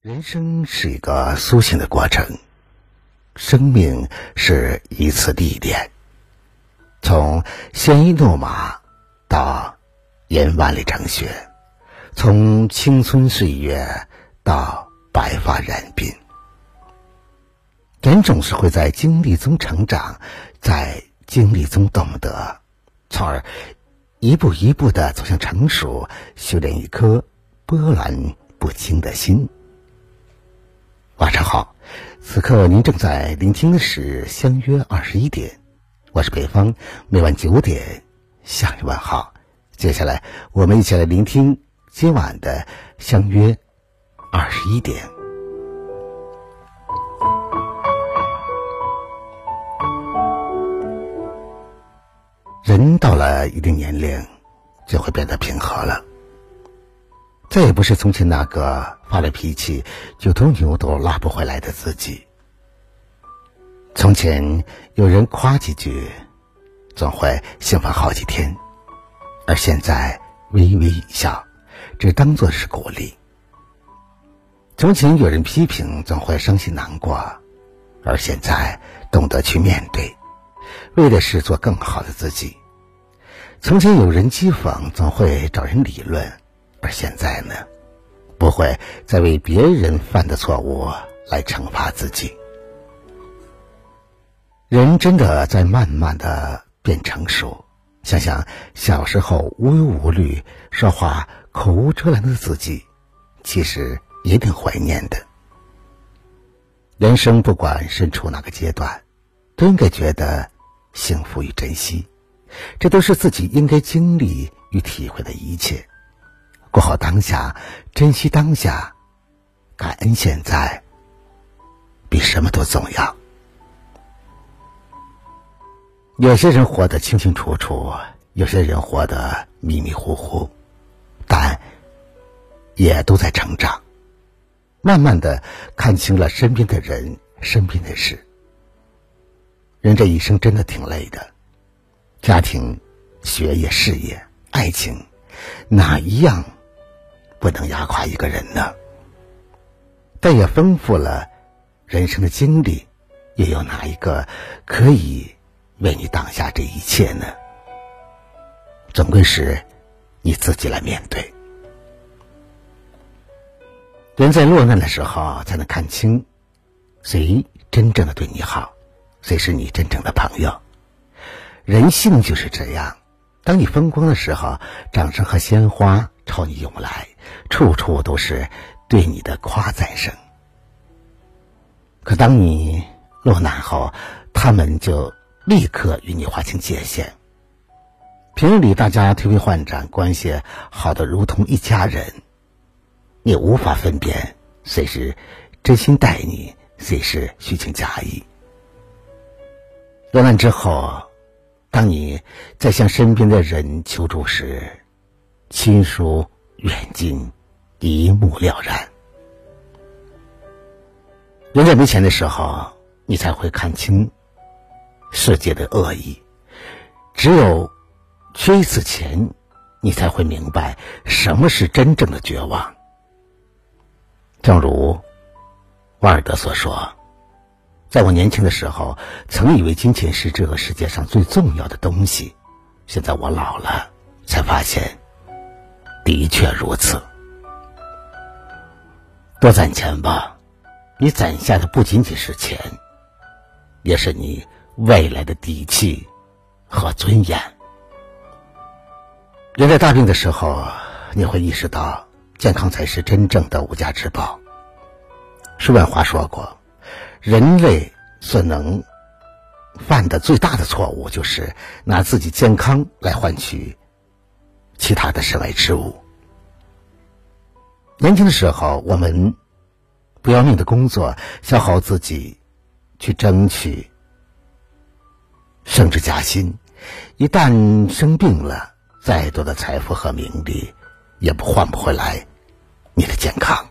人生是一个苏醒的过程，生命是一次历练，从鲜衣怒马到银万里成雪，从青春岁月到白发染鬓，人总是会在经历中成长，在经历中懂得，从而一步一步的走向成熟，修炼一颗波澜不惊的心。晚上好，此刻您正在聆听的是《相约二十一点》，我是北方，每晚九点向你问好。接下来，我们一起来聆听今晚的《相约二十一点》。人到了一定年龄，就会变得平和了。再也不是从前那个发了脾气就头牛都拉不回来的自己。从前有人夸几句，总会兴奋好几天，而现在微微一笑，只当做是鼓励。从前有人批评，总会伤心难过，而现在懂得去面对，为的是做更好的自己。从前有人讥讽，总会找人理论。而现在呢，不会再为别人犯的错误来惩罚自己。人真的在慢慢的变成熟。想想小时候无忧无虑、说话口无遮拦的自己，其实也挺怀念的。人生不管身处哪个阶段，都应该觉得幸福与珍惜，这都是自己应该经历与体会的一切。过好当下，珍惜当下，感恩现在，比什么都重要。有些人活得清清楚楚，有些人活得迷迷糊糊，但也都在成长，慢慢的看清了身边的人、身边的事。人这一生真的挺累的，家庭、学业、事业、爱情，哪一样？不能压垮一个人呢，但也丰富了人生的经历。又有哪一个可以为你挡下这一切呢？总归是你自己来面对。人在落难的时候，才能看清谁真正的对你好，谁是你真正的朋友。人性就是这样。当你风光的时候，掌声和鲜花朝你涌来。处处都是对你的夸赞声，可当你落难后，他们就立刻与你划清界限。平日里大家推杯换盏，关系好的如同一家人，你无法分辨谁是真心待你，谁是虚情假意。落难之后，当你在向身边的人求助时，亲疏远近。一目了然。人在没钱的时候，你才会看清世界的恶意；只有缺一次钱，你才会明白什么是真正的绝望。正如瓦尔德所说：“在我年轻的时候，曾以为金钱是这个世界上最重要的东西；现在我老了，才发现，的确如此。”多攒钱吧，你攒下的不仅仅是钱，也是你未来的底气和尊严。人在大病的时候，你会意识到健康才是真正的无价之宝。叔本华说过，人类所能犯的最大的错误，就是拿自己健康来换取其他的身外之物。年轻的时候，我们不要命的工作，消耗自己，去争取升职加薪。一旦生病了，再多的财富和名利，也不换不回来你的健康。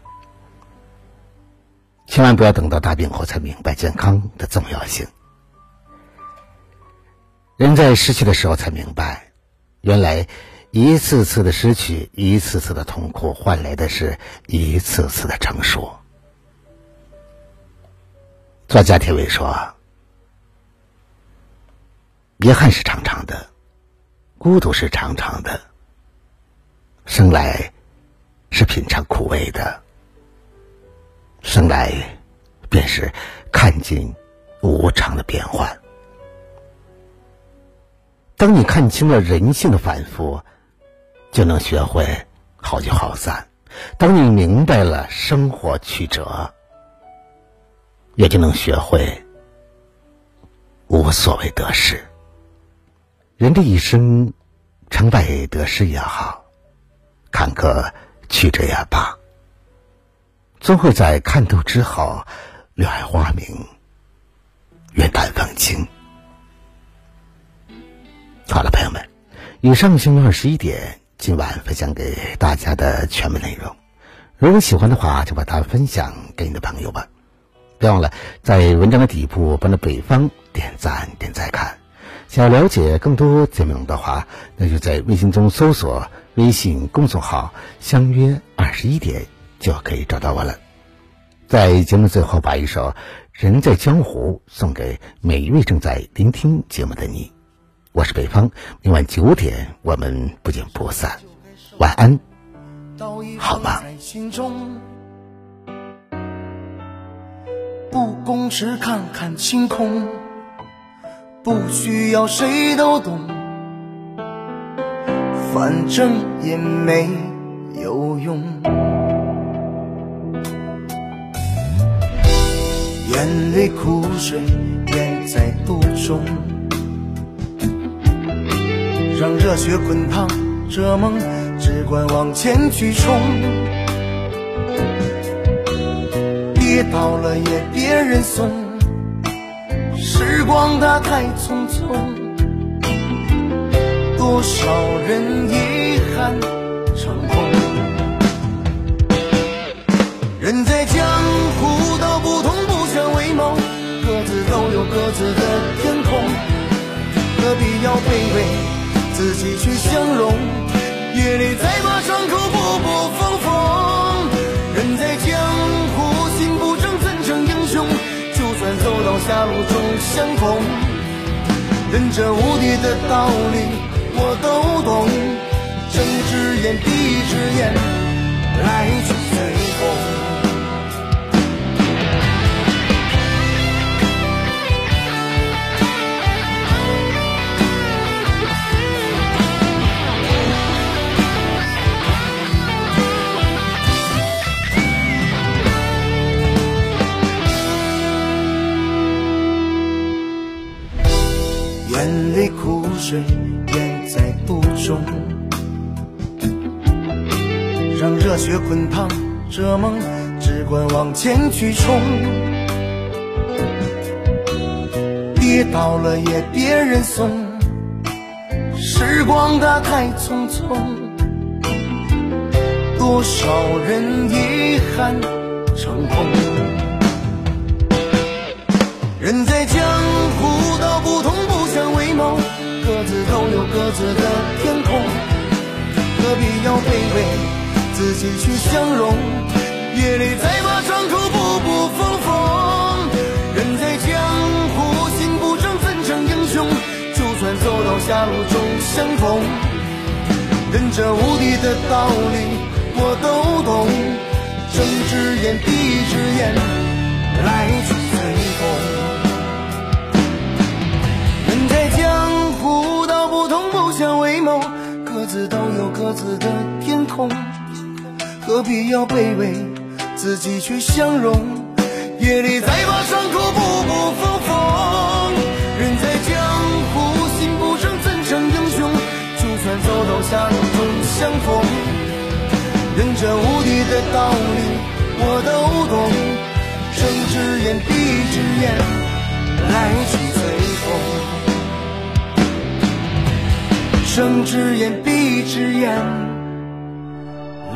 千万不要等到大病后才明白健康的重要性。人在失去的时候才明白，原来。一次次的失去，一次次的痛苦，换来的是一次次的成熟。作家铁伟说：“遗憾是长长的，孤独是长长的，生来是品尝苦味的，生来便是看尽无常的变幻。当你看清了人性的反复，就能学会好聚好散；当你明白了生活曲折，也就能学会无所谓得失。人这一生，成败得失也好，坎坷曲折也罢，终会在看透之后，柳暗花明，云淡风轻。好了，朋友们，以上星期二十一点今晚分享给大家的全部内容，如果喜欢的话，就把它分享给你的朋友吧。别忘了在文章的底部帮着北方点赞点赞看。想要了解更多节目的话，那就在微信中搜索微信公众号“相约二十一点”就可以找到我了。在节目最后，把一首《人在江湖》送给每一位正在聆听节目的你。我是北方，明晚九点我们不见不散。晚安，好吗？不公只看看晴空，不需要谁都懂，反正也没有用。眼泪苦水咽在肚中，让热血滚烫，这梦只管往前去冲。跌倒了也别认怂，时光它太匆匆，多少人遗憾要卑微，自己去相容？夜里再把伤口补补缝缝。人在江湖，心不正怎成英雄？就算。走到狭路中相逢，人这无敌的道理我都懂，睁只眼闭只眼，来去随眼泪苦水咽在肚中，让热血滚烫，这梦只管往前去冲。跌倒了也别认怂，时光它太匆匆，多少人遗憾成空。人在江湖道不同不相为谋。各自都有各自的天空，何必要卑微，自己去相容？夜里再把伤口补补缝缝。人在江湖，心不正怎成英雄？就算走到狭路终相逢，人这无敌的道理我都懂。睁只眼闭只眼，来都有各自的天空，何必要卑微，自己去相容？夜里再把伤口补补缝缝。人在江湖，心不诚怎成英雄？就算走到狭路中相逢，人这无敌的道理我都懂。睁只眼闭只眼，睁只眼闭只眼，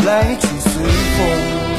来去随风。